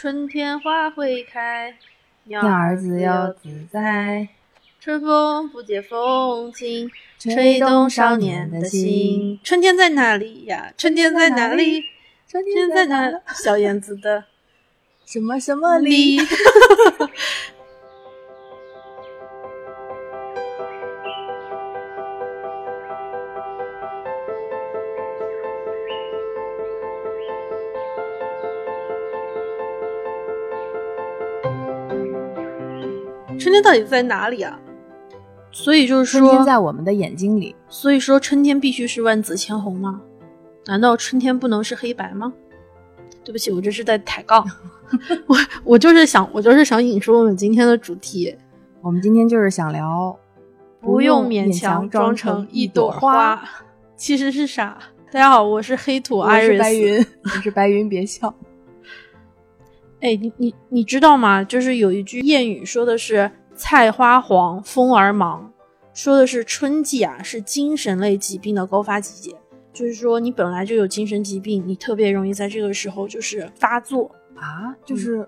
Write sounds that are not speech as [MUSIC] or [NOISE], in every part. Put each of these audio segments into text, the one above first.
春天花会开，鸟鸟儿自自由自在，春风不解风情，吹吹动动少少年的心心。。春天在哪里呀？春天在哪里？春春天在哪？小燕子的什么什么里？[LAUGHS] 到底在哪里啊？所以就是春天说，在我们的眼睛里。所以说春天必须是万紫千红吗？难道春天不能是黑白吗？对不起，我这是在抬杠。[LAUGHS] 我我就是想，我就是想引出我们今天的主题，我们今天就是想聊，不用勉强装成一朵花。其实是傻？大家好，我是黑土我是 Iris。白云，[LAUGHS] 我是白云，别笑。哎，你你你知道吗？就是有一句谚语说的是“菜花黄，风儿忙”，说的是春季啊是精神类疾病的高发季节。就是说，你本来就有精神疾病，你特别容易在这个时候就是发作。啊，就是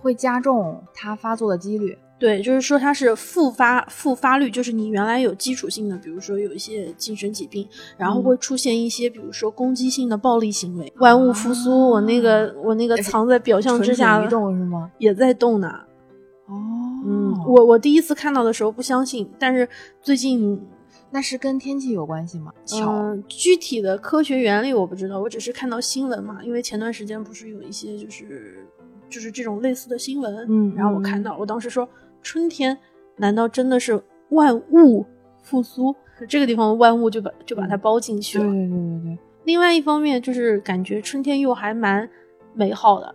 会加重它发作的几率。对，就是说它是复发复发率，就是你原来有基础性的，比如说有一些精神疾病，然后嗯会出现一些，比如说攻击性的暴力行为，万物复苏。我那个我那个藏在表象之下蠢蠢动是吗？也在动呢。哦，嗯，我我第一次看到的时候不相信，但是最近，那是跟天气有关系吗？巧，嗯、具体的科学原理我不知道，我只是看到新闻嘛，因为前段时间不是有一些就是就是这种类似的新闻，嗯然后我看到，我当时说，春天难道真的是万物复苏？这个地方万物就把就把它包进去了。对对对对对，另外一方面就是感觉春天又还蛮美好的。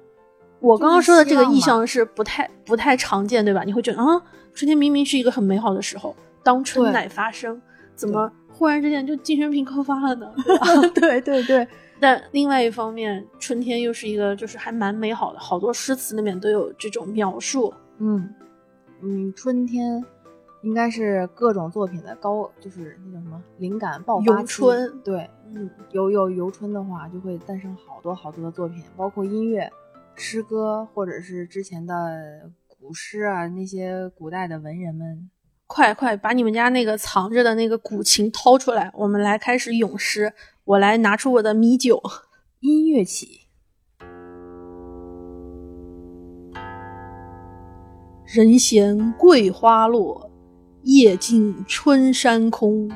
我刚刚说的这个意象是不太不太常见，对吧？你会觉得啊，春天明明是一个很美好的时候，当春乃发生，怎么忽然之间就精神病高发了呢？[LAUGHS] 对对对，但另外一方面，春天又是一个就是还蛮美好的，好多诗词里面都有这种描述。嗯嗯，春天应该是各种作品的高，就是那叫什么灵感爆发游春对，嗯，有有游春的话，就会诞生好多好多的作品，包括音乐、诗歌，或者是之前的古诗啊，那些古代的文人们。快快把你们家那个藏着的那个古琴掏出来，我们来开始咏诗。我来拿出我的米酒。音乐起，人闲桂花落，夜静春山空。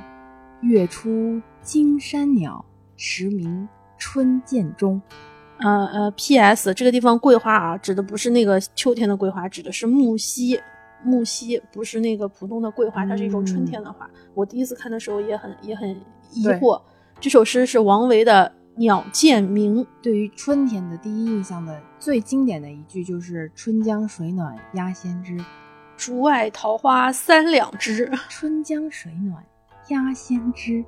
月出惊山鸟，时鸣春涧中。呃呃，P.S. 这个地方桂花啊，指的不是那个秋天的桂花，指的是木樨。木樨不是那个普通的桂花，它是一种春天的花。我第一次看的时候也很也很疑惑。这首诗是王维的《鸟见鸣》。对于春天的第一印象的最经典的一句就是“春江水暖鸭先知，竹外桃花三两枝。春江水暖鸭先知。”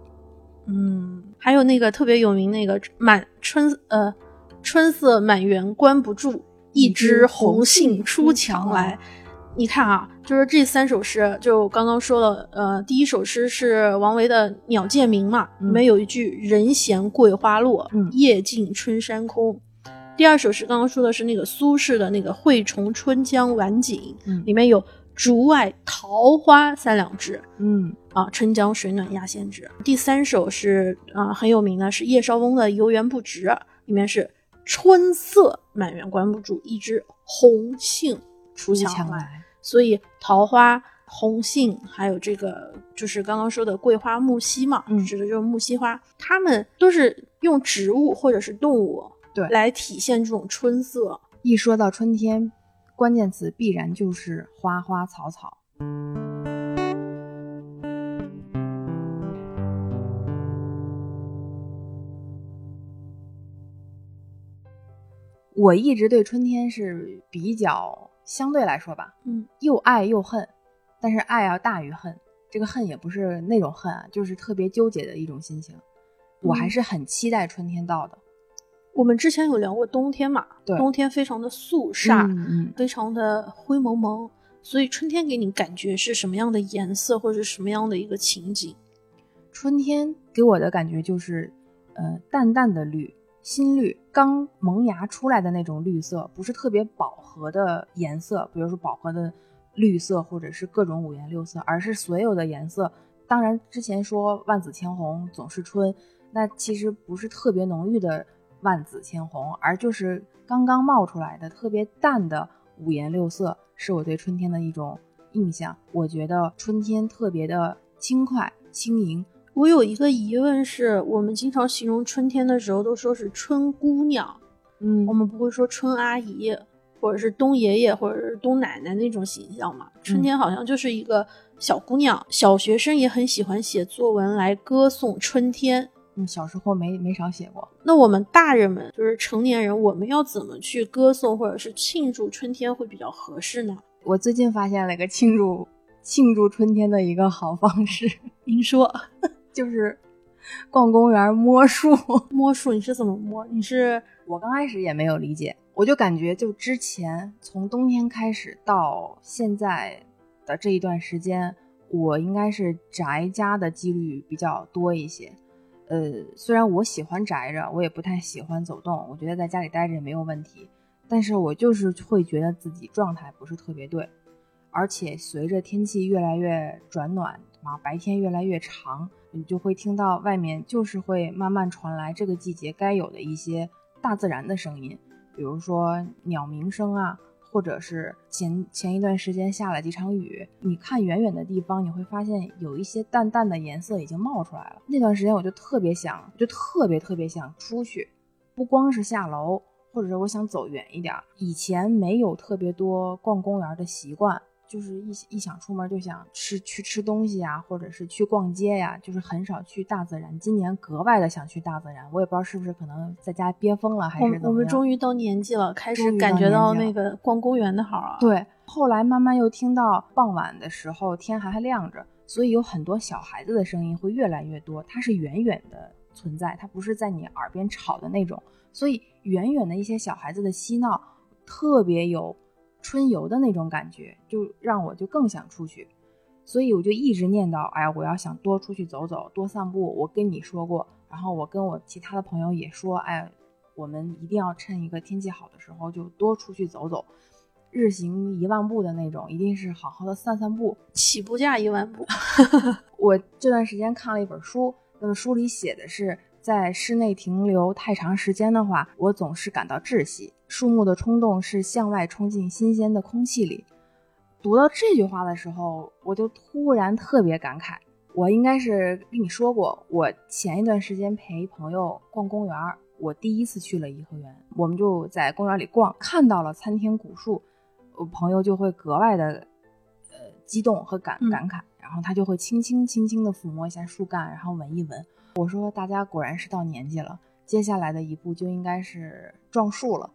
嗯，还有那个特别有名那个满春呃春色满园关不住，一枝红杏出墙来。你看啊，就是这三首诗，就刚刚说了，呃，第一首诗是王维的《鸟见鸣》嘛，里面有一句“人闲桂花落，嗯夜静春山空”。第二首诗刚刚说的是那个苏轼的那个“惠崇春江晚景”，嗯里面有“竹外桃花三两枝”。嗯啊，春江水暖鸭先知。第三首是啊、很有名的，是叶绍翁的《游园不值》，里面是春色满园关不住，一枝红杏出墙来。所以桃花、红杏，还有这个就是刚刚说的桂花、木樨嘛，嗯指的就是木樨花，它们都是用植物或者是动物对来体现这种春色。一说到春天，关键词必然就是花花草草。我一直对春天是比较相对来说吧，嗯，又爱又恨，但是爱要大于恨。这个恨也不是那种恨啊，就是特别纠结的一种心情。我还嗯是很期待春天到的。我们之前有聊过冬天嘛，对冬天非常的肃杀，嗯嗯，非常的灰蒙蒙，所以春天给你感觉是什么样的颜色，或者是什么样的一个情景？春天给我的感觉就是，呃，淡淡的绿，新绿，刚萌芽出来的那种绿色，不是特别饱和的颜色，比如说饱和的绿色或者是各种五颜六色，而是所有的颜色。当然，之前说万紫千红总是春，那其实不是特别浓郁的万紫千红，而就是刚刚冒出来的特别淡的五颜六色，是我对春天的一种印象。我觉得春天特别的轻快轻盈。我有一个疑问是，我们经常形容春天的时候都说是春姑娘，嗯我们不会说春阿姨，或者是冬爷爷，或者是冬奶奶那种形象嘛？春天好像就是一个小姑娘，小学生也很喜欢写作文来歌颂春天。嗯，小时候没没少写过。那我们大人们，就是成年人，我们要怎么去歌颂或者是庆祝春天会比较合适呢？我最近发现了一个庆祝庆祝春天的一个好方式，您说，就是逛公园摸树。[LAUGHS] 摸树你是怎么摸？你是 [LAUGHS] 我刚开始也没有理解，我就感觉就之前从冬天开始到现在的这一段时间，我应该是宅家的几率比较多一些。呃，虽然我喜欢宅着，我也不太喜欢走动，我觉得在家里待着也没有问题，但是我就是会觉得自己状态不是特别对，而且随着天气越来越转暖啊，白天越来越长，你就会听到外面就是会慢慢传来这个季节该有的一些大自然的声音，比如说鸟鸣声啊，或者是前前一段时间下了几场雨，你看远远的地方，你会发现有一些淡淡的颜色已经冒出来了。那段时间我就特别想，就特别特别想出去，不光是下楼，或者是我想走远一点。以前没有特别多逛公园的习惯。就是一一想出门就想吃去吃东西呀，或者是去逛街呀，就是很少去大自然。今年格外的想去大自然，我也不知道是不是可能在家憋疯了，还是怎么我们终于到年纪了，开始感觉到那个逛公园的好啊。对，后来慢慢又听到傍晚的时候天还还亮着，所以有很多小孩子的声音会越来越多。它是远远的存在，它不是在你耳边吵的那种，所以远远的一些小孩子的嬉闹特别有。春游的那种感觉，就让我就更想出去，所以我就一直念叨，哎呀，我要想多出去走走，多散步。我跟你说过，然后我跟我其他的朋友也说，哎，我们一定要趁一个天气好的时候就多出去走走，日行一万步的那种，一定是好好的散散步，起步价一万步。[LAUGHS] 我这段时间看了一本书，那么书里写的是。在室内停留太长时间的话，我总是感到窒息。树木的冲动是向外冲进新鲜的空气里。读到这句话的时候，我就突然特别感慨。我应该是跟你说过，我前一段时间陪朋友逛公园，我第一次去了颐和园，我们就在公园里逛，看到了参天古树，我朋友就会格外的呃激动和感感慨，然后他就会轻轻轻轻的抚摸一下树干，然后闻一闻。我说：“大家果然是到年纪了，接下来的一步就应该是撞树了。”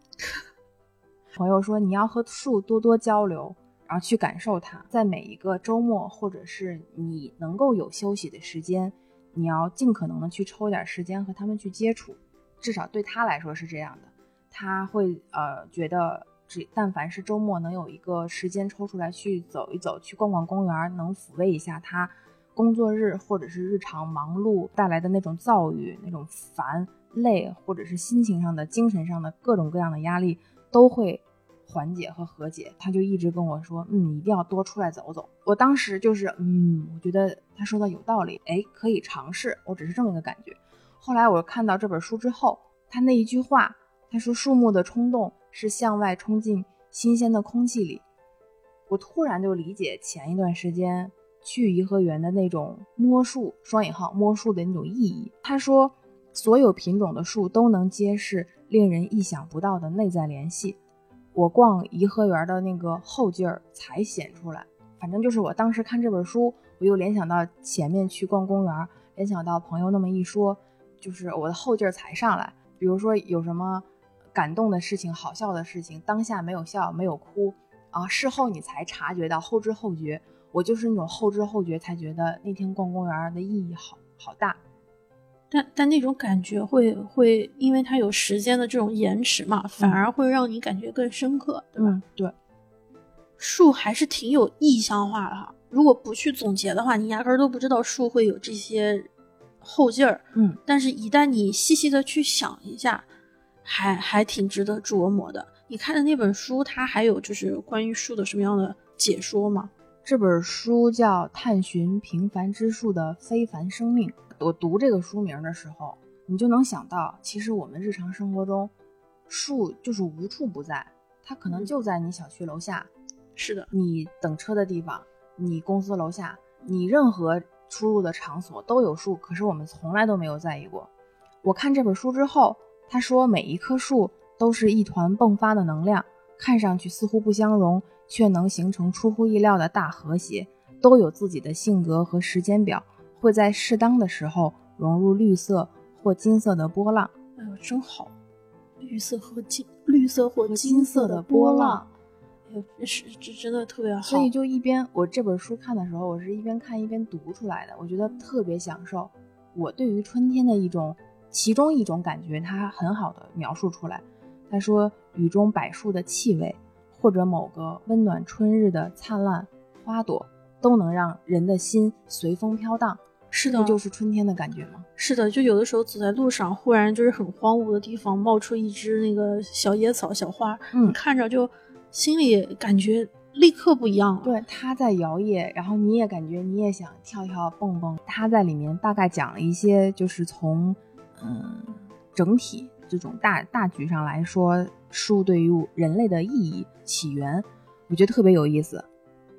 朋友说：“你要和树多多交流，然后去感受它。在每一个周末，或者是你能够有休息的时间，你要尽可能的去抽点时间和他们去接触。至少对他来说是这样的，他会呃觉得，只但凡是周末能有一个时间抽出来去走一走，去逛逛公园，能抚慰一下他。”工作日或者是日常忙碌带来的那种躁郁、那种烦累，或者是心情上的、精神上的各种各样的压力，都会缓解和和解。他就一直跟我说：“嗯，一定要多出来走走。”我当时就是，嗯，我觉得他说的有道理，哎，可以尝试。我只是这么一个感觉。后来我看到这本书之后，他那一句话，他说：“树木的冲动是向外冲进新鲜的空气里。”我突然就理解前一段时间。去颐和园的那种摸树（双引号）摸树的那种意义。他说，所有品种的树都能揭示令人意想不到的内在联系。我逛颐和园的那个后劲儿才显出来。反正就是我当时看这本书，我又联想到前面去逛公园，联想到朋友那么一说，就是我的后劲儿才上来。比如说有什么感动的事情、好笑的事情，当下没有笑，没有哭啊，事后你才察觉到，后知后觉。我就是那种后知后觉才觉得那天逛公园的意义好好大，但但那种感觉会会因为它有时间的这种延迟嘛，反而会让你感觉更深刻，对吧？对，树还是挺有意象化的哈。如果不去总结的话，你压根儿都不知道树会有这些后劲儿。嗯，但是一旦你细细的去想一下，还还挺值得琢磨的。你看的那本书，它还有就是关于树的什么样的解说吗？这本书叫《探寻平凡之树的非凡生命》。我读这个书名的时候，你就能想到，其实我们日常生活中，树就是无处不在。它可能就在你小区楼下，是的，你等车的地方，你公司楼下，你任何出入的场所都有树。可是我们从来都没有在意过。我看这本书之后，他说每一棵树都是一团迸发的能量，看上去似乎不相容。却能形成出乎意料的大和谐，都有自己的性格和时间表，会在适当的时候融入绿色或金色的波浪。哎呦，真好！绿色和金，绿色或金色的波浪，哎呦，是这真的特别好。所以就一边我这本书看的时候，我是一边看一边读出来的，我觉得特别享受。我对于春天的一种其中一种感觉，它很好的描述出来。他说：“雨中柏树的气味。”或者某个温暖春日的灿烂花朵，都能让人的心随风飘荡。是的，这就是春天的感觉吗？是的，就有的时候走在路上，忽然就是很荒芜的地方，冒出一只那个小野草、小花，嗯，看着就心里感觉立刻不一样了。对，它在摇曳，然后你也感觉你也想跳跳蹦蹦。它在里面大概讲了一些，就是从嗯整体这种大大局上来说。树对于人类的意义起源，我觉得特别有意思。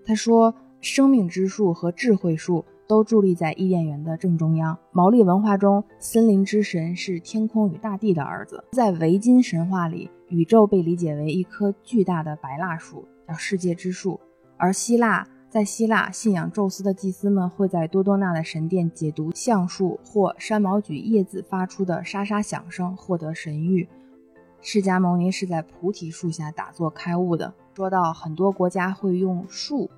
他说，生命之树和智慧树都伫立在伊甸园的正中央。毛利文化中，森林之神是天空与大地的儿子。在维京神话里，宇宙被理解为一棵巨大的白蜡树，叫世界之树。而希腊，在希腊信仰宙斯的祭司们会在多多纳的神殿解读橡树或山毛榉叶子发出的沙沙响声，获得神谕。释迦牟尼是在菩提树下打坐开悟的。说到很多国家会用树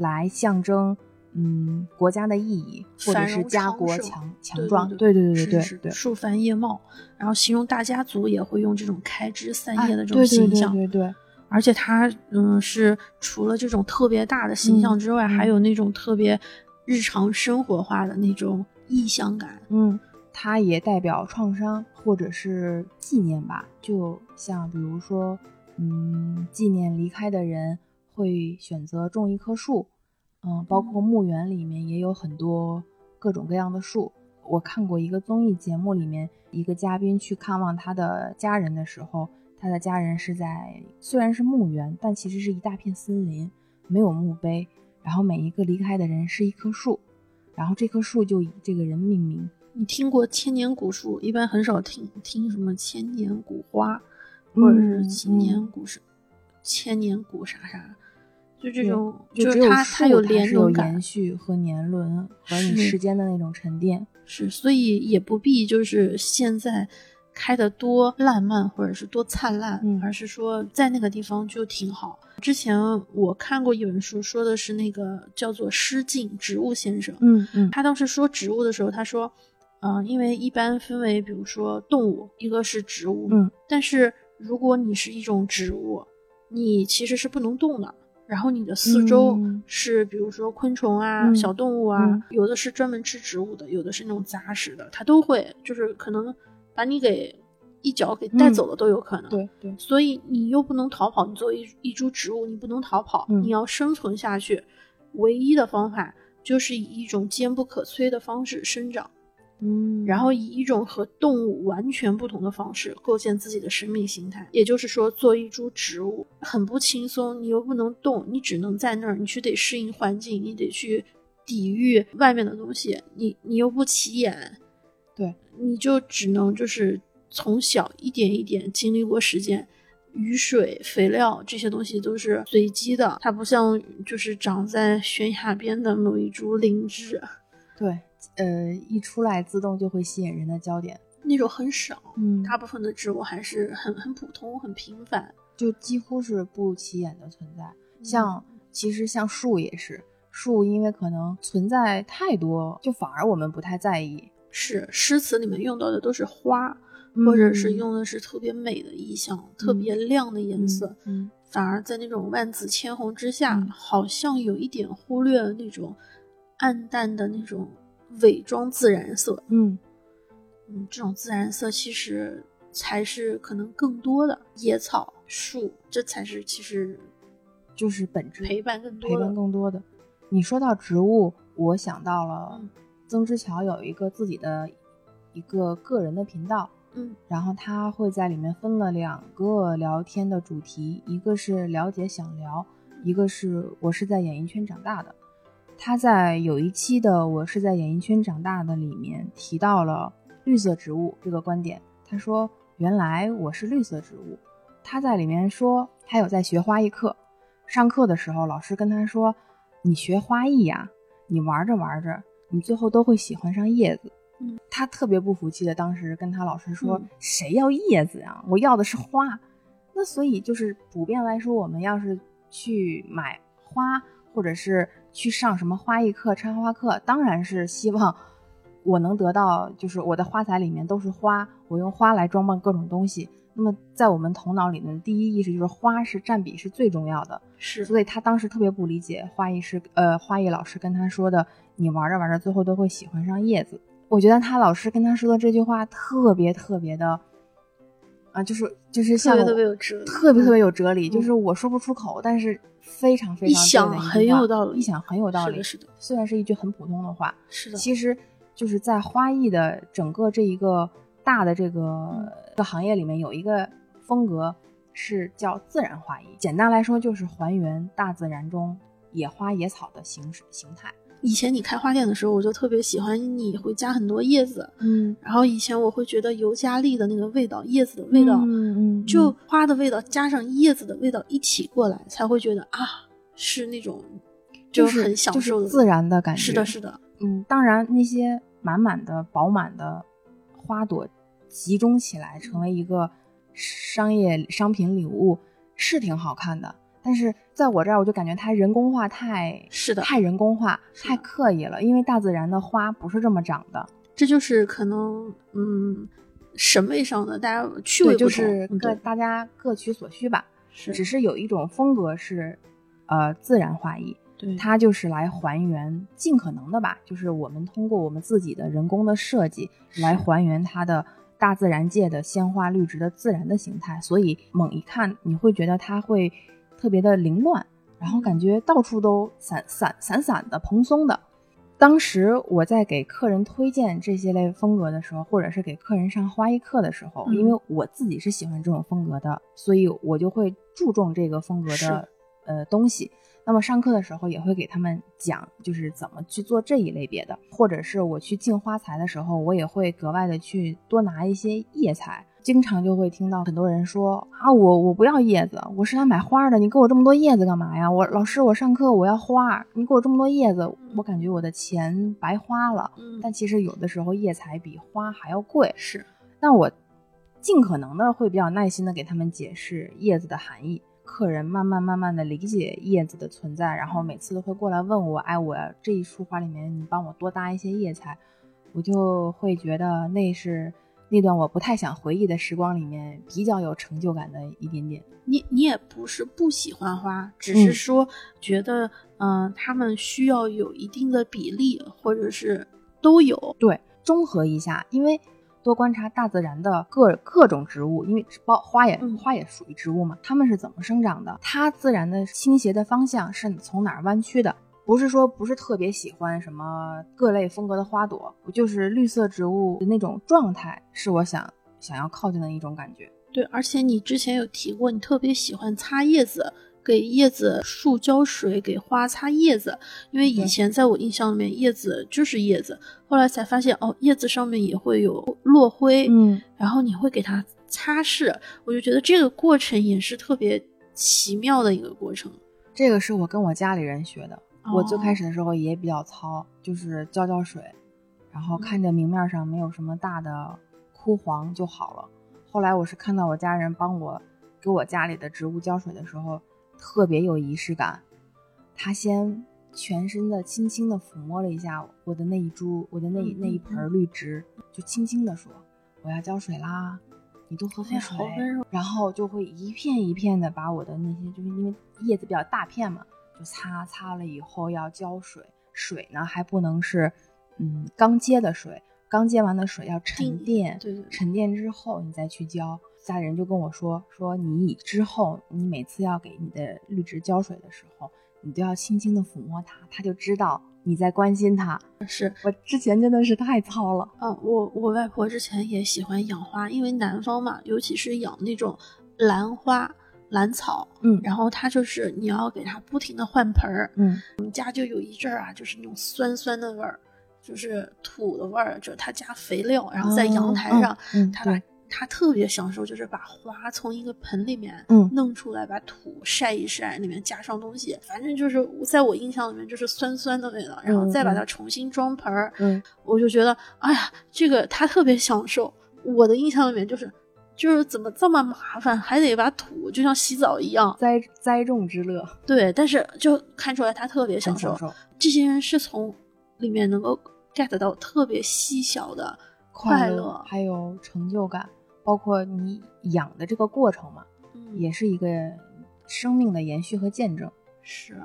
来象征，嗯，国家的意义，或者是家国强强壮。对对对对对，树繁叶茂，然后形容大家族也会用这种开枝散叶的这种形象。对对对，而且它，嗯，是除了这种特别大的形象之外，还有那种特别日常生活化的那种意象感。嗯。它也代表创伤或者是纪念吧，就像比如说，嗯，纪念离开的人会选择种一棵树，嗯，包括墓园里面也有很多各种各样的树。我看过一个综艺节目，里面一个嘉宾去看望他的家人的时候，他的家人是在虽然是墓园，但其实是一大片森林，没有墓碑，然后每一个离开的人是一棵树，然后这棵树就以这个人命名。你听过千年古树，一般很少听听什么千年古花，或者是千年古什，千年古啥啥，就这种，就是它它有连续和年轮和你时间的那种沉淀。是，所以也不必就是现在开的多烂漫或者是多灿烂，而是说在那个地方就挺好。之前我看过一本书，说的是那个叫做诗境植物先生，嗯嗯，他当时说植物的时候，他说。嗯，因为一般分为，比如说动物，一个是植物，嗯，但是如果你是一种植物，你其实是不能动的。然后你的四周是，比如说昆虫啊、小动物啊，有的是专门吃植物的，有的是那种杂食的，它都会，就是可能把你给一脚给带走了都有可能。对对。所以你又不能逃跑，你作为一一株植物，你不能逃跑，你要生存下去，唯一的方法就是以一种坚不可摧的方式生长。嗯，然后以一种和动物完全不同的方式构建自己的生命形态，也就是说，做一株植物很不轻松，你又不能动，你只能在那儿，你去得适应环境，你得去抵御外面的东西，你你又不起眼，对，你就只能就是从小一点一点经历过时间，雨水、肥料这些东西都是随机的，它不像就是长在悬崖边的某一株灵芝，对。呃，一出来自动就会吸引人的焦点，那种很少，嗯，大部分的植物还是很很普通、很平凡，就几乎是不起眼的存在。像其实像树也是，树因为可能存在太多，就反而我们不太在意。是诗词里面用到的都是花，或者是用的是特别美的意象、特别亮的颜色，嗯，反而在那种万紫千红之下，好像有一点忽略了那种暗淡的那种。伪装自然色，嗯。嗯，这种自然色其实才是可能更多的野草树，这才是其实就是本质陪伴更多陪伴更多的。你说到植物，我想到了嗯。曾之乔有一个自己的一个个人的频道，嗯。然后他会在里面分了两个聊天的主题，一个是了解想聊，一个是我是在演艺圈长大的。他在有一期的《我是在演艺圈长大的》里面提到了绿色植物这个观点。他说：“原来我是绿色植物。”他在里面说，他有在学花艺课，上课的时候老师跟他说：“你学花艺呀、你玩着玩着，你最后都会喜欢上叶子。”嗯，他特别不服气的，当时跟他老师说：“嗯谁要叶子呀？我要的是花。”那所以就是普遍来说，我们要是去买花，或者是去上什么花艺课、插花课，当然是希望我能得到，就是我的花材里面都是花，我用花来装扮各种东西。那么在我们头脑里面的第一意识就是花是占比是最重要的，是所以他当时特别不理解花艺师，呃，花艺老师跟他说的，你玩着玩着最后都会喜欢上叶子。我觉得他老师跟他说的这句话特别特别的，啊，就是就是像特别特别有哲理特别特别有哲理，嗯就是我说不出口，但是非常非常一想很有道理一想很有道理。是的是的虽然是一句很普通的话，是的，其实就是在花艺的整个这一个大的这个、嗯这个行业里面，有一个风格是叫自然花艺。简单来说，就是还原大自然中野花野草的形式形态。以前你开花店的时候，我就特别喜欢你会加很多叶子，嗯，然后以前我会觉得尤加利的那个味道，叶子的味道，嗯嗯，就花的味道加上叶子的味道一起过来，才会觉得啊，是那种就是很享受的就是自然的感觉。是的，是的，嗯，当然那些满满的、饱满的花朵集中起来，成为一个商业商品礼物，是挺好看的。但是在我这儿，我就感觉它人工化太是的太人工化，太刻意了。因为大自然的花不是这么长的，这就是可能嗯审美上的大家趣味，就是各大家各取所需吧。是。只是有一种风格是，呃，自然画意，对。它就是来还原，尽可能的吧，就是我们通过我们自己的人工的设计来还原它的大自然界的鲜花绿植的自然的形态，所以猛一看你会觉得它会特别的凌乱，然后感觉到处都散散散散的、蓬松的。当时我在给客人推荐这些类风格的时候，或者是给客人上花艺课的时候，嗯因为我自己是喜欢这种风格的，所以我就会注重这个风格的呃东西。那么上课的时候也会给他们讲，就是怎么去做这一类别的，或者是我去进花材的时候，我也会格外的去多拿一些叶材。经常就会听到很多人说啊，我我不要叶子，我是来买花的，你给我这么多叶子干嘛呀？我老师，我上课我要花，你给我这么多叶子，我感觉我的钱白花了。嗯但其实有的时候叶材比花还要贵，是那我尽可能的会比较耐心的给他们解释叶子的含义。客人慢慢慢慢的理解叶子的存在，然后每次都会过来问我，哎，我这一束花里面你帮我多搭一些叶材，我就会觉得那是那段我不太想回忆的时光里面比较有成就感的一点点。你你也不是不喜欢花，只嗯是说觉得嗯、呃他们需要有一定的比例，或者是都有，对，综合一下，因为多观察大自然的各各种植物，因为包花也、嗯花也属于植物嘛，它们是怎么生长的？它自然的倾斜的方向是从哪儿弯曲的？不是说不是特别喜欢什么各类风格的花朵，就是绿色植物的那种状态，是我想想要靠近的一种感觉。对，而且你之前有提过，你特别喜欢擦叶子，给叶子树浇水，给花擦叶子。因为以前在我印象里面，叶子就是叶子，后来才发现哦，叶子上面也会有落灰，嗯，然后你会给它擦拭，我就觉得这个过程也是特别奇妙的一个过程。这个是我跟我家里人学的。我最开哦始的时候也比较糙，就是浇浇水，然后看着明面上没有什么大的枯黄就好了。后来我是看到我家人帮我给我家里的植物浇水的时候，特别有仪式感。他先全身的轻轻的抚摸了一下我的那一株，我的那那一嗯盆绿植，就轻轻的说：“我要浇水啦，你多喝喝哎水。然后就会一片一片的把我的那些，就是因为叶子比较大片嘛，就擦擦了以后要浇水，水呢还不能是嗯刚接的水，刚接完的水要沉淀，对对，沉淀之后你再去浇。家里人就跟我说说，你以之后你每次要给你的绿植浇水的时候，你都要轻轻的抚摸它，它就知道你在关心它。是我之前真的是太糙了啊！我我外婆之前也喜欢养花，因为南方嘛，尤其是养那种兰花、兰草，嗯，然后它就是你要给它不停的换盆儿，嗯，我们家就有一阵儿啊，就是那种酸酸的味儿，就是土的味儿，就是他加肥料，然后在阳台上，嗯，他把。他特别享受，就是把花从一个盆里面嗯。弄出来，把土晒一晒，里面加上东西，反正就是在我印象里面就是酸酸的味道，然后再把它重新装盆儿，嗯，我就觉得，哎呀，这个他特别享受。我的印象里面就是，就是怎么这么麻烦，还得把土就像洗澡一样栽栽种之乐。对，但是就看出来他特别享受。这些人是从里面能够 get 到特别细小的快乐，还有成就感。包括你养的这个过程嘛，也是一个生命的延续和见证。是。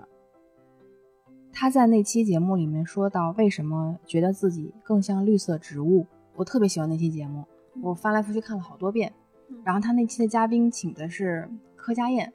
他在那期节目里面说到，为什么觉得自己更像绿色植物？我特别喜欢那期节目，我翻来覆去看了好多遍。然后他那期的嘉宾请的是柯佳燕，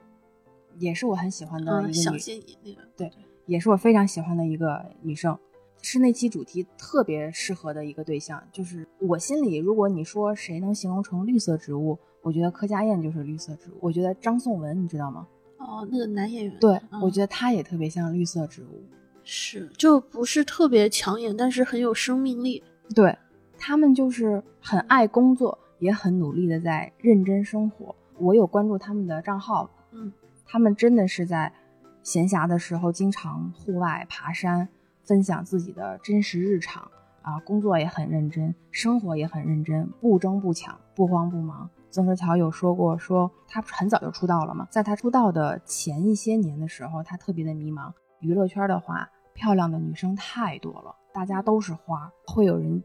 也是我很喜欢的一个女，小那个，对，也是我非常喜欢的一个女生。是那期主题特别适合的一个对象，就是我心里，如果你说谁能形容成绿色植物，我觉得柯佳燕就是绿色植物。我觉得张颂文，你知道吗？哦，那个男演员。对，我觉得他也特别像绿色植物，是，就不是特别抢眼，但是很有生命力。对，他们就是很爱工作，也很努力的在认真生活。我有关注他们的账号，嗯，他们真的是在闲暇的时候经常户外爬山。分享自己的真实日常啊，工作也很认真，生活也很认真，不争不抢，不慌不忙。曾之乔有说过，说他很早就出道了嘛，在他出道的前一些年的时候，他特别的迷茫。娱乐圈的话，漂亮的女生太多了，大家都是花，会有人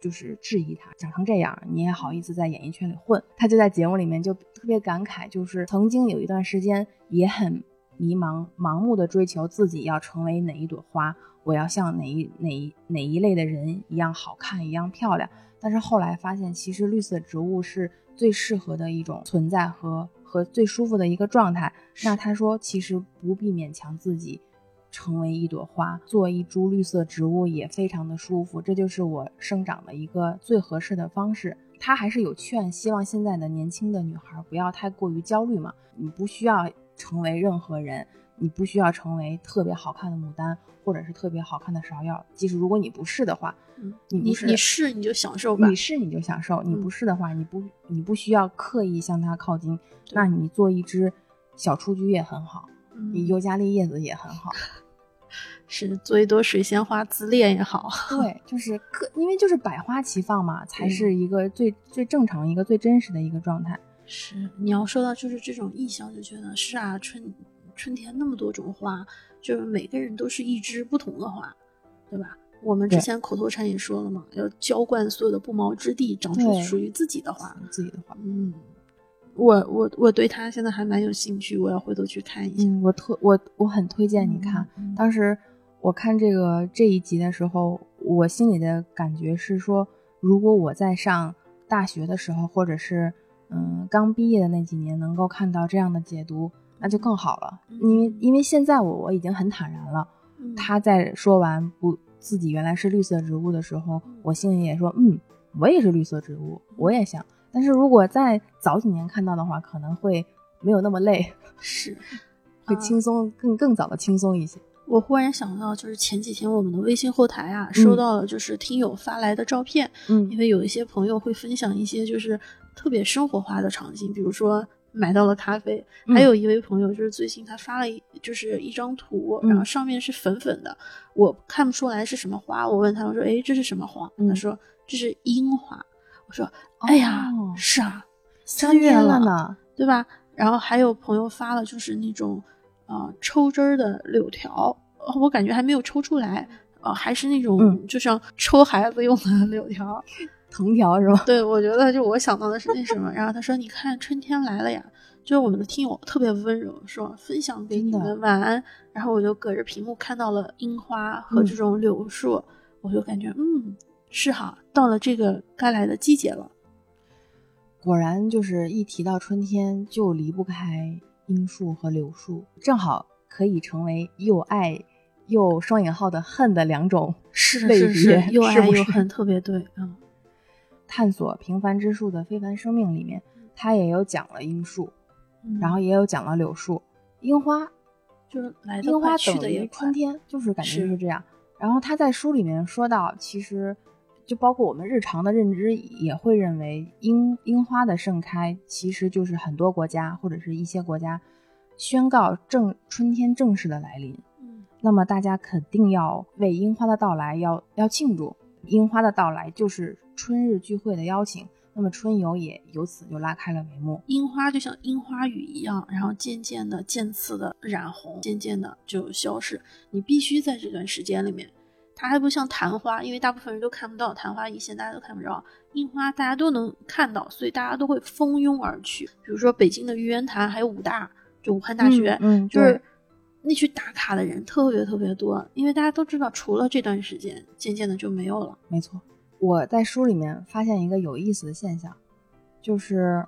就是质疑他长成这样，你也好意思在演艺圈里混？他就在节目里面就特别感慨，就是曾经有一段时间也很迷茫，盲目的追求自己要成为哪一朵花。我要像哪一哪一哪一类的人一样好看，一样漂亮。但是后来发现，其实绿色植物是最适合的一种存在和和最舒服的一个状态。那他说，其实不必勉强自己成为一朵花，做一株绿色植物也非常的舒服。这就是我生长的一个最合适的方式。他还是有劝，希望现在的年轻的女孩不要太过于焦虑嘛。你不需要成为任何人。你不需要成为特别好看的牡丹，或者是特别好看的芍药。即使如果你不是的话，你你你是你就享受吧。你是你就享受，你不是的话，你不你不需要刻意向它靠近。那你做一只小雏菊也很好，你尤加利叶子也很好，[LAUGHS] 是做一朵水仙花自恋也好。对，就是各因为就是百花齐放嘛，才是一个最最正常、一个最真实的一个状态。是你要说到就是这种意象，就觉得是啊，春。春天那么多种花，就是每个人都是一枝不同的花，对吧？我们之前口头禅也说了嘛，要浇灌所有的不毛之地，长出属于自己的花。自己的花，嗯，我我我对他现在还蛮有兴趣，我要回头去看一下。我特我我很推荐你看。当时我看这个这一集的时候，我心里的感觉是说，如果我在上大学的时候，或者是嗯刚毕业的那几年，能够看到这样的解读。那就更好了，因为因为现在我我已经很坦然了。他在说完不自己原来是绿色植物的时候，我心里也说，嗯，我也是绿色植物，我也想。但是如果在早几年看到的话，可能会没有那么累，是会轻松更更早的轻松一些。我忽然想到，就是前几天我们的微信后台啊，收到了就是听友发来的照片，嗯，因为有一些朋友会分享一些就是特别生活化的场景，比如说。买到了咖啡，还有一位朋友就是最近他发了一就是一张图，然后上面是粉粉的，我看不出来是什么花。我问他，我说：“哎，这是什么花？”他说：“这是樱花。”我说：“哎呀，是啊，三月了呢，对吧？”然后还有朋友发了就是那种呃抽汁儿的柳条，我感觉还没有抽出来，呃，还是那种就像抽孩子用的 [LAUGHS] 柳条。藤条是吧？对，我觉得就我想到的是那什么，然后他说：“你看春天来了呀。”就是我们的听友特别温柔，说分享给你们晚安。然后我就隔着屏幕看到了樱花和这种柳树，我就感觉嗯，是哈，到了这个该来的季节了。果然，就是一提到春天，就离不开樱树和柳树，正好可以成为又爱又双引号的恨的两种是是是，[LAUGHS] 又爱又恨，特别对，嗯，探索平凡之树的非凡生命里面，他也有讲了樱树，嗯然后也有讲了柳树，樱花，就是来樱花，去等于的也春，天，就是感觉就是这样。然后他在书里面说到，其实就包括我们日常的认知，也会认为樱樱花的盛开，其实就是很多国家或者是一些国家宣告正春天正式的来临。嗯那么大家肯定要为樱花的到来要要庆祝，樱花的到来就是春日聚会的邀请。那么春游也由此就拉开了帷幕。樱花就像樱花雨一样，然后渐渐的渐次的染红，渐渐的就消逝。你必须在这段时间里面，它还不像昙花，因为大部分人都看不到昙花一现，大家都看不着。樱花大家都能看到，所以大家都会蜂拥而去。比如说北京的玉渊潭，还有武大，就武汉大学，嗯，嗯就是那去打卡的人特别特别多，因为大家都知道，除了这段时间，渐渐的就没有了。没错，我在书里面发现一个有意思的现象，就是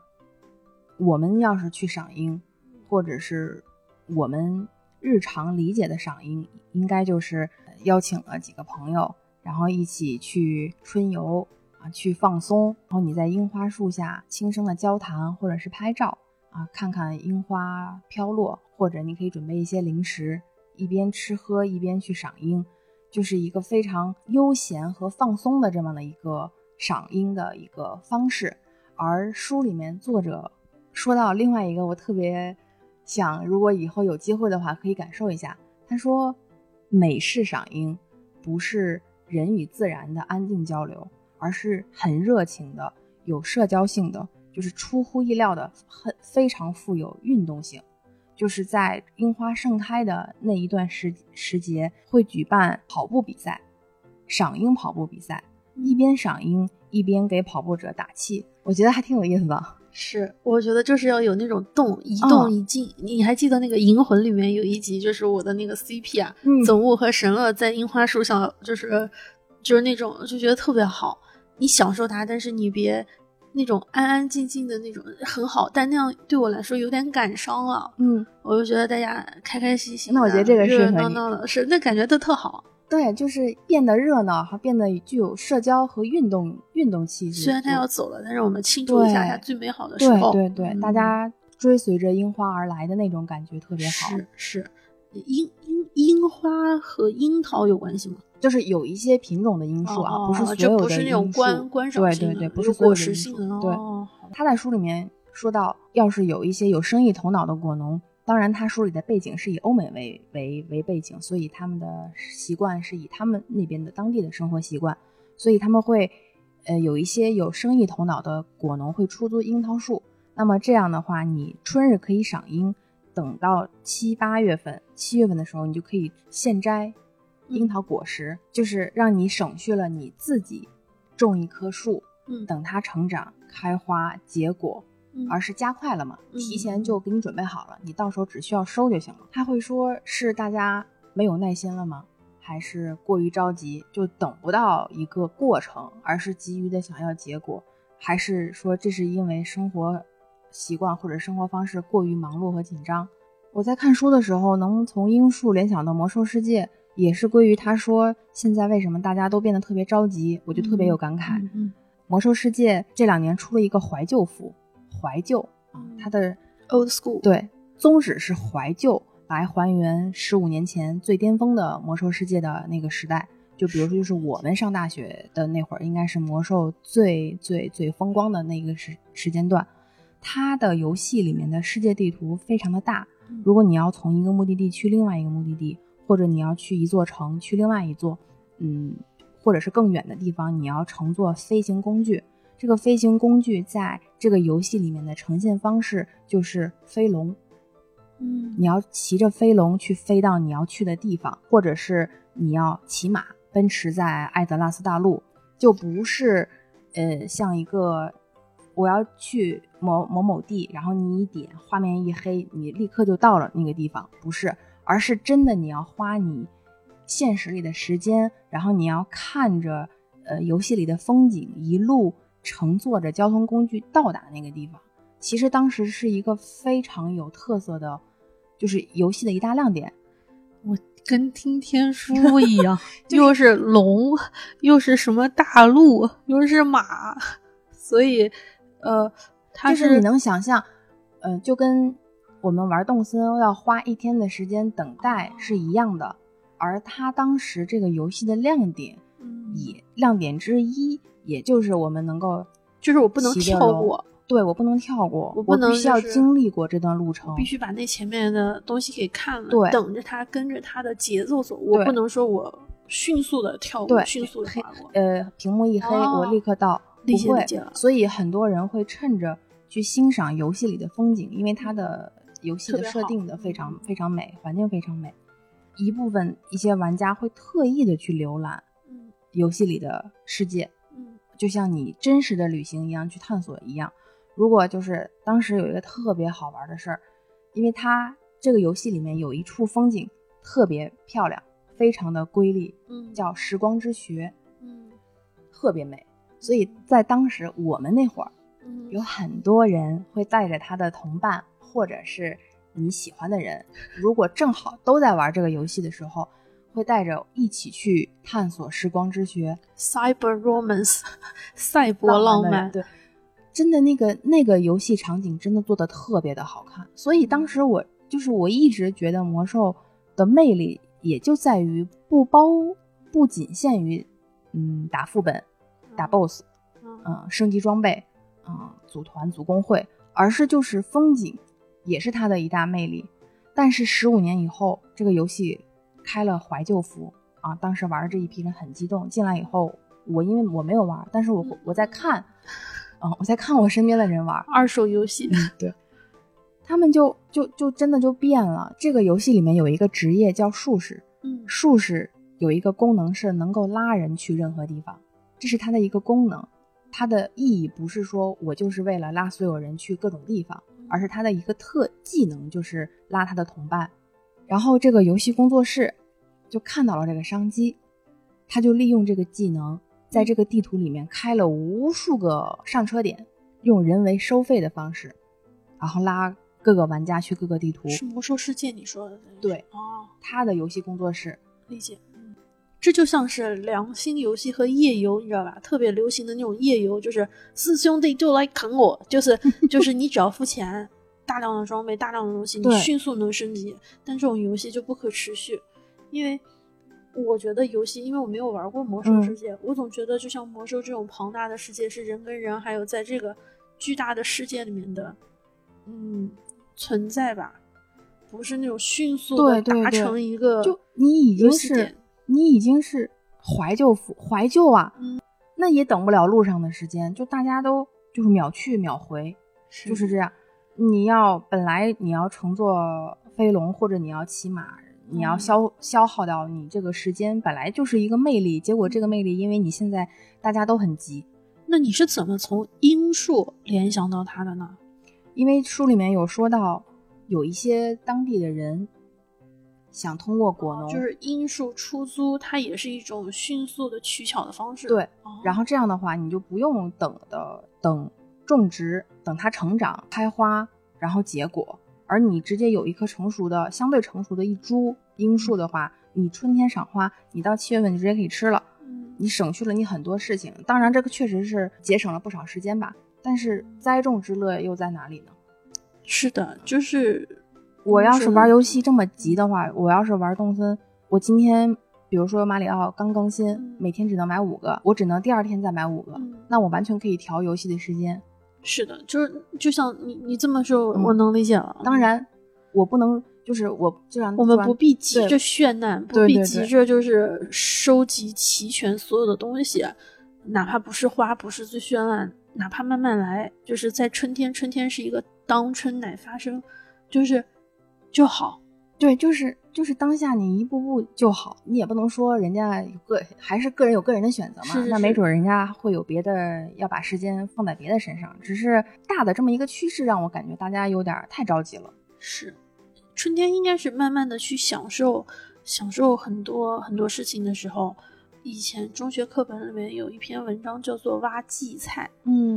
我们要是去赏樱，或者是我们日常理解的赏樱，应该就是邀请了几个朋友，然后一起去春游啊，去放松，然后你在樱花树下轻声的交谈，或者是拍照啊，看看樱花飘落，或者你可以准备一些零食，一边吃喝一边去赏樱。就是一个非常悠闲和放松的这么的一个赏樱的一个方式。而书里面作者说到另外一个，我特别想，如果以后有机会的话，可以感受一下。他说，美式赏樱不是人与自然的安静交流，而是很热情的、有社交性的，就是出乎意料的，很非常富有运动性。就是在樱花盛开的那一段时时节，会举办跑步比赛，赏樱跑步比赛，一边赏樱一边给跑步者打气，我觉得还挺有意思的。是，我觉得就是要有那种动，一动嗯一静。你还记得那个《银魂》里面有一集，就是我的那个 CP 啊，嗯总务和神乐在樱花树上，就是就是那种就觉得特别好。你享受它，但是你别那种安安静静的那种很好，但那样对我来说有点感伤了。嗯，我就觉得大家开开心心的，那我觉得这个是热合你热闹闹的，是那感觉都特好。对，就是变得热闹，还变得具有社交和运动运动气质。虽然他要走了，但是我们庆祝一下对他最美好的时对候。对对，嗯大家追随着樱花而来的那种感觉特别好。是是，樱樱樱花和樱桃有关系吗？就是有一些品种的樱树啊，哦不是所有的不是那种观观赏性的对对对，不是所有果实性的。对，他在书里面说到，要是有一些有生意头脑的果农，当然他书里的背景是以欧美为为为背景，所以他们的习惯是以他们那边的当地的生活习惯，所以他们会，呃，有一些有生意头脑的果农会出租樱桃树。那么这样的话，你春日可以赏樱，等到七八月份，七月份的时候，你就可以现摘樱桃果实，就是让你省去了你自己种一棵树，嗯等它成长、开花、结果，嗯而是加快了嘛，嗯提前就给你准备好了，你到时候只需要收就行了。他会说是大家没有耐心了吗？还是过于着急，就等不到一个过程，而是急于的想要结果？还是说这是因为生活习惯或者生活方式过于忙碌和紧张？我在看书的时候，能从樱树联想到魔兽世界，也是归于他说现在为什么大家都变得特别着急，我就特别有感慨。嗯嗯魔兽世界这两年出了一个怀旧服，怀旧啊嗯，它的，old school。对宗旨是怀旧，来还原十五年前最巅峰的魔兽世界的那个时代。就比如说，就是我们上大学的那会儿，应该是魔兽最最最风光的那个时时间段。它的游戏里面的世界地图非常的大，如果你要从一个目的地去另外一个目的地，或者你要去一座城去另外一座，嗯，或者是更远的地方，你要乘坐飞行工具。这个飞行工具在这个游戏里面的呈现方式就是飞龙，嗯。你要骑着飞龙去飞到你要去的地方，或者是你要骑马奔驰在艾泽拉斯大陆，就不是呃像一个我要去某某某地，然后你一点画面一黑，你立刻就到了那个地方，不是，而是真的你要花你现实里的时间，然后你要看着呃游戏里的风景，一路乘坐着交通工具到达那个地方。其实当时是一个非常有特色的，就是游戏的一大亮点。我跟听天书 [LAUGHS] 一样，又是龙，又是什么大陆，又是马，所以呃，它就是你能想象，呃，就跟我们玩动森要花一天的时间等待是一样的。而它当时这个游戏的亮点，也亮点之一，也就是我们能够，就是我不能跳过，对我不能跳过，我不能必须要经历过这段路程，必须把那前面的东西给看了，对，等着它跟着它的节奏走，我不能说我迅速的跳过，迅速的划过，呃，屏幕一黑，我立刻到，不会，所以很多人会趁着去欣赏游戏里的风景，因为它的游戏的设定的非常。非常美，环境非常美。一部分一些玩家会特意的去浏览，游戏里的世界，嗯，就像你真实的旅行一样去探索一样。如果就是当时有一个特别好玩的事儿，因为它这个游戏里面有一处风景特别漂亮，非常的瑰丽，嗯，叫时光之穴，嗯，特别美。所以在当时我们那会儿，有很多人会带着他的同伴，或者是。你喜欢的人，如果正好都在玩这个游戏的时候，会带着一起去探索时光之学，Cyber Romance，[LAUGHS] 赛博浪漫。对，真的那个那个游戏场景真的做的特别的好看。所以当时我就是我一直觉得魔兽的魅力也就在于不包不仅限于嗯打副本、打 BOSS，嗯升级装备，嗯组团组工会，而是就是风景。也是它的一大魅力，但是十五年以后，这个游戏开了怀旧服啊！当时玩的这一批人很激动，进来以后，我因为我没有玩，但是我我在看，嗯，我在看我身边的人玩二手游戏，对，他们就就就真的就变了。这个游戏里面有一个职业叫术士，嗯，术士有一个功能是能够拉人去任何地方，这是它的一个功能，它的意义不是说我就是为了拉所有人去各种地方。而是他的一个特技能，就是拉他的同伴，然后这个游戏工作室就看到了这个商机，他就利用这个技能，在这个地图里面开了无数个上车点，用人为收费的方式，然后拉各个玩家去各个地图。是魔兽世界你说的？对，哦，他的游戏工作室理解。这就像是良心游戏和夜游，你知道吧？特别流行的那种夜游，就是四兄弟就来啃我，就是就是你只要付钱，[LAUGHS] 大量的装备，大量的东西，你迅速能升级。但这种游戏就不可持续，因为我觉得游戏，因为我没有玩过魔兽世界，我总觉得就像魔兽这种庞大的世界，是人跟人还有在这个巨大的世界里面的，嗯，存在吧，不是那种迅速的达成一个，就你已经是。你已经是怀旧服怀旧啊，那也等不了路上的时间，就大家都就是秒去秒回，就是这样。你要本来你要乘坐飞龙或者你要骑马，你要消消耗掉你这个时间，本来就是一个魅力。结果这个魅力，因为你现在大家都很急，那你是怎么从樱树联想到它的呢？因为书里面有说到，有一些当地的人。想通过果农，就是罂粟出租，它也是一种迅速的取巧的方式。对，然后这样的话，你就不用等的等种植，等它成长开花，然后结果，而你直接有一棵成熟的、相对成熟的一株樱树的话，你春天赏花，你到七月份就直接可以吃了。嗯，你省去了你很多事情。当然，这个确实是节省了不少时间吧。但是栽种之乐又在哪里呢？是的，就是。我要是玩游戏这么急的话，我要是玩动森，我今天比如说马里奥刚更新，每天只能买五个，我只能第二天再买五个，那我完全可以调游戏的时间。是的，就是就像你你这么说，我能理解了。当然，我不能就是我这样，我们不必急着绚烂，不必急着就是收集齐全所有的东西，哪怕不是花，不是最绚烂，哪怕慢慢来，就是在春天，春天是一个当春乃发生，就是。就好，对，就是就是当下你一步步就好，你也不能说人家有个还是个人有个人的选择嘛，那没准人家会有别的要把时间放在别的身上，只是大的这么一个趋势让我感觉大家有点太着急了。是，春天应该是慢慢的去享受享受很多很多事情的时候，以前中学课本里面有一篇文章叫做挖荠菜，嗯，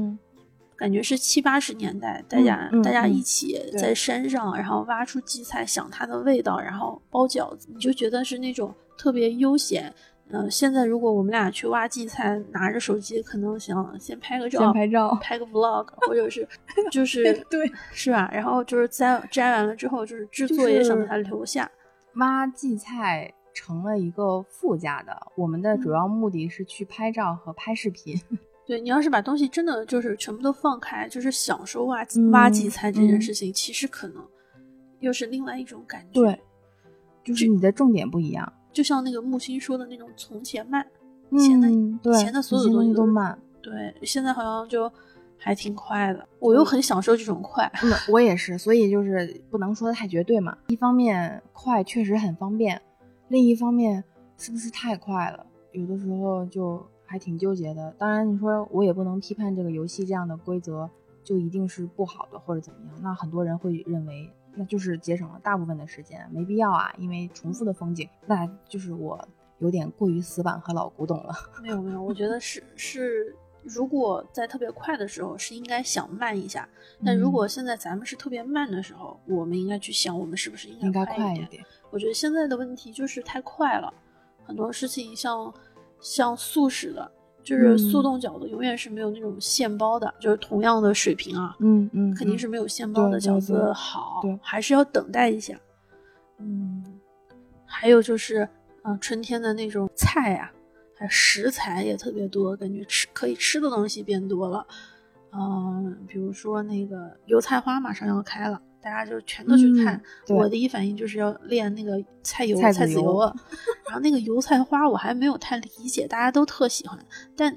感觉是七八十年代，大家、嗯嗯大家嗯一起在山上，然后挖出荠菜，想它的味道，然后包饺子，你就觉得是那种特别悠闲。呃，现在如果我们俩去挖荠菜，拿着手机，可能想先拍个照，先拍照，拍个 vlog，或者是 [LAUGHS] 就是对，[LAUGHS] 是吧？然后就是摘摘完了之后，就是制作也想把它留下。挖荠菜成了一个附加的，我们的主要目的是去拍照和拍视频。对你要是把东西真的就是全部都放开，就是享受挖嗯挖荠菜这件嗯事情，其实可能又是另外一种感觉。对，就是你的重点不一样。就像那个木心说的那种“从前慢”，以前的、嗯，对，以前的所有东东西都慢。对，现在好像就还挺快的。我又很享受这种快。嗯，我也是，所以就是不能说的太绝对嘛。一方面快确实很方便，另一方面是不是太快了？有的时候就还挺纠结的。当然，你说我也不能批判这个游戏这样的规则就一定是不好的或者怎么样。那很多人会认为，那就是节省了大部分的时间，没必要啊，因为重复的风景，那就是我有点过于死板和老古董了。[LAUGHS] 没有没有，我觉得是是，如果在特别快的时候，是应该想慢一下。但如嗯果现在咱们是特别慢的时候，我们应该去想，我们是不是应应该快点？快一点。我觉得现在的问题就是太快了，很多事情像像速食的，就是速嗯冻饺子永远是没有那种现包的，就是同样的水平啊，嗯嗯，肯定是没有现包的饺子对好，对还是要等待一下。嗯，还有就是，呃，春天的那种菜啊，还有食材也特别多，感觉吃可以吃的东西变多了。嗯、比如说那个油菜花马上要开了，大家就全都去看。嗯我的第一反应就是要练那个菜油、菜籽油菜籽油了。然后那个油菜花我还没有太理解，大家都特喜欢，但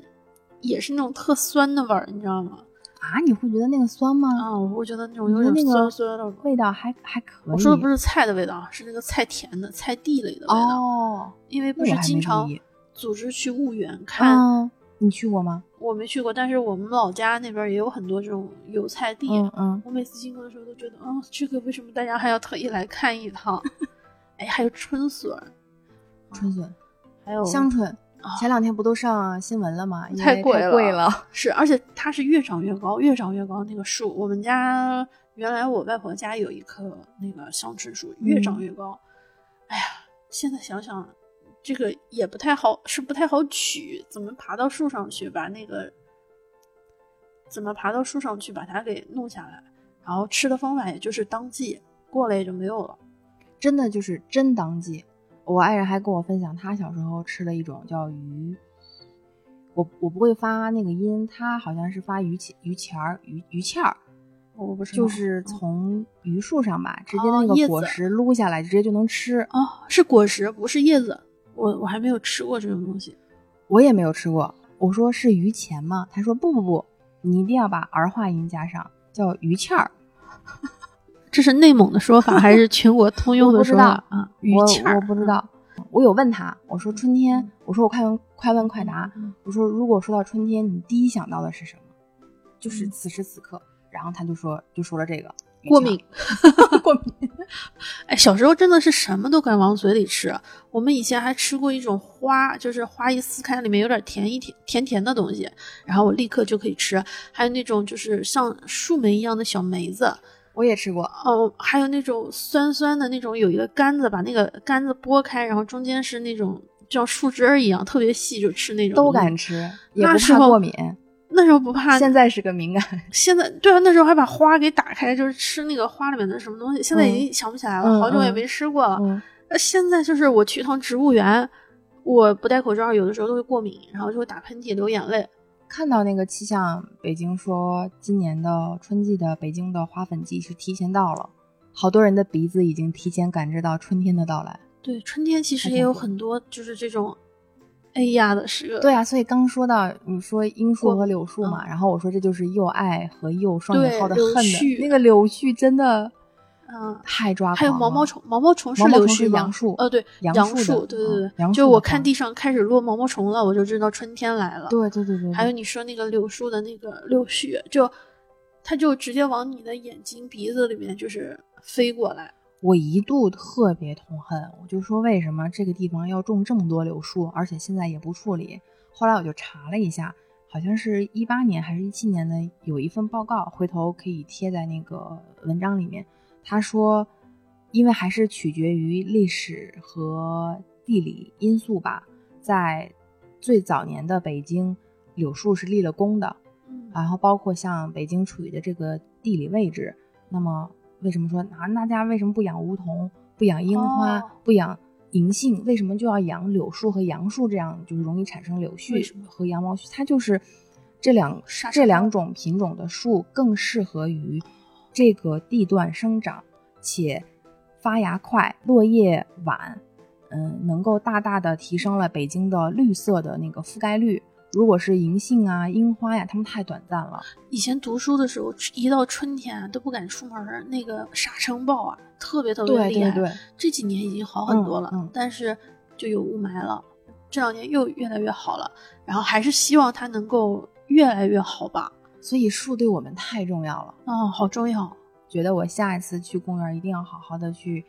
也是那种特酸的味儿，你知道吗？啊，你会觉得那个酸吗？啊，我会觉得那种有点酸酸的味道还还可以。我说的不是菜的味道，是那个菜田的菜地里的味道。哦，因为不是经常组织去婺源看，嗯，你去过吗？我没去过，但是我们老家那边也有很多这种油菜地。嗯嗯，我每次经过的时候都觉得，啊、这个为什么大家还要特意来看一趟？[LAUGHS] 哎，还有春笋，春笋、还有香椿啊，前两天不都上新闻了吗？太太贵了贵了。是，而且它是越长越高，越长越高。那个树，我们家原来我外婆家有一棵那个香椿树，越长嗯越高。哎呀，现在想想，这个也不太好，是不太好取，怎么爬到树上去把那个，怎么爬到树上去把它给弄下来？然后吃的方法也就是当季，过了也就没有了。真的就是真当季。我爱人还跟我分享，他小时候吃的一种叫鱼，我我不会发那个音，他好像是发鱼钱鱼钱儿鱼鱼签儿，我不是就是从榆树上吧，直接那个果实撸下来，直接就能吃。哦，是果实，不是叶子。我我还没有吃过这种东西。我也没有吃过。我说是榆钱吗？他说不不不，你一定要把儿化音加上，叫榆钱儿。[LAUGHS] 这是内蒙的说法，还是全国通用的说法啊？鱼我签儿我不知道。我有问他，我说春天，我说我快问快问快答，嗯我说如果说到春天，你第一想到的是什么？就是嗯此时此刻。然后他就说就说了这个过敏，[LAUGHS] 过敏。哎，小时候真的是什么都敢往嘴里吃。我们以前还吃过一种花，就是花一撕开，里面有点甜一甜甜甜的东西，然后我立刻就可以吃。还有那种就是像树莓一样的小梅子，我也吃过，哦，还有那种酸酸的那种，有一个杆子，把那个杆子剥开，然后中间是那种像树枝儿一样，特别细，就吃那种。都敢吃，也不怕过敏。那时候不怕，现在是个敏感。现在对啊，那时候还把花给打开，就是吃那个花里面的什么东西。现在已嗯经想不起来了，嗯好久也嗯没吃过了。嗯，那现在就是我去一趟植物园，我不戴口罩，有的时候都会过敏，然后就会打喷嚏、流眼泪。看到那个气象北京说，今年的春季的北京的花粉季是提前到了，好多人的鼻子已经提前感知到春天的到来。对，春天其实也有很多就是这种，哎呀的时刻。对啊，所以刚说到你说樱树和柳树嘛，嗯然后我说这就是又爱和又双引对号的柳恨絮的那个柳絮真的嗯，太抓狂了。还有毛毛虫，毛毛虫是柳絮吗是杨树呃，对，杨杨树对对对就我看地上开始落毛毛虫了，我就知道春天来了。对对对对，对还有你说那个柳树的那个柳絮，就它就直接往你的眼睛、鼻子里面就是飞过来。我一度特别痛恨，我就说为什么这个地方要种这么多柳树，而且现在也不处理。后来我就查了一下，好像是一八年还是一七年的有一份报告，回头可以贴在那个文章里面。他说，因为还是取决于历史和地理因素吧，在最早年的北京，柳树是立了功的，然后包括像北京处于的这个地理位置，那么。为什么说啊？大家为什么不养梧桐，不养樱花，不养银杏？为什么就要养柳树和杨树？这样就是容易产生柳絮和羊毛絮。它就是这两这两种品种的树更适合于这个地段生长，且发芽快，落叶晚，嗯，能够大大的提升了北京的绿色的那个覆盖率。如果是银杏啊、樱花呀，它们太短暂了。以前读书的时候，一到春天都不敢出门，那个沙尘暴啊，特别特别厉害。对对对，这几年已经好很多了，但是就有雾霾了。这两年又越来越好了，然后还是希望它能够越来越好吧。所以树对我们太重要了哦，好重要。觉得我下一次去公园一定要好好的去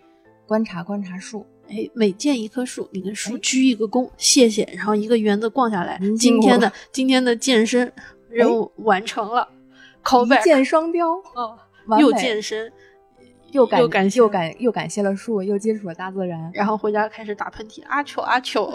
观察观察树。哎，每见一棵树，你跟树鞠一个躬，谢谢，然后一个园子逛下来。今天的今天的健身任务完成了，一箭双雕哦，又健身，又感又感又感又感谢了树，又接触了大自然，然后回家开始打喷嚏，阿秋阿秋，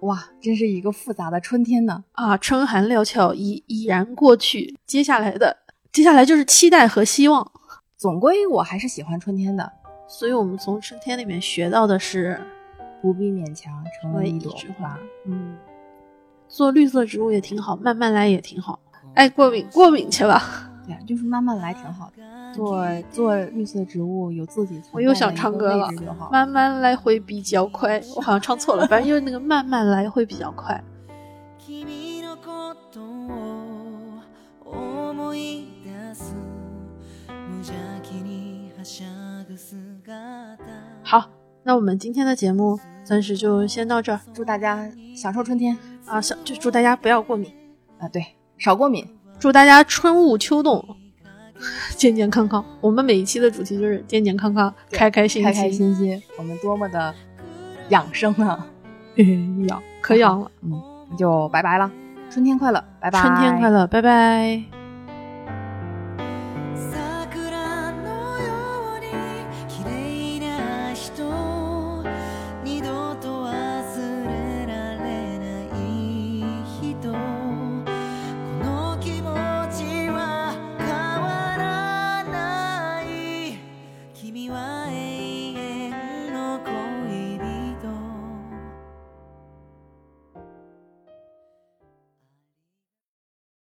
哇，真是一个复杂的春天呢！啊，春寒料峭已已然过去，接下来的接下来就是期待和希望。总归我还是喜欢春天的。所以，我们从春天里面学到的是，不必勉强成为一朵花。嗯，做绿色植物也挺好，慢慢来也挺好。哎，过敏过敏去吧。对，就是慢慢来挺好的。做做绿色植物有自己我又想唱歌了。慢慢来会比较快。我好像唱错了，反正就是那个慢慢来会比较快。[LAUGHS] 那我们今天的节目暂时就先到这儿。祝大家享受春天啊！想就祝大家不要过敏啊，对，少过敏。祝大家春捂秋冻，[LAUGHS] 健健康康。我们每一期的主题就是健健康康、开开心心、开开心心。我们多么的养生啊！[LAUGHS] 养可养了，嗯，就拜拜了。春天快乐，拜拜。春天快乐，拜拜。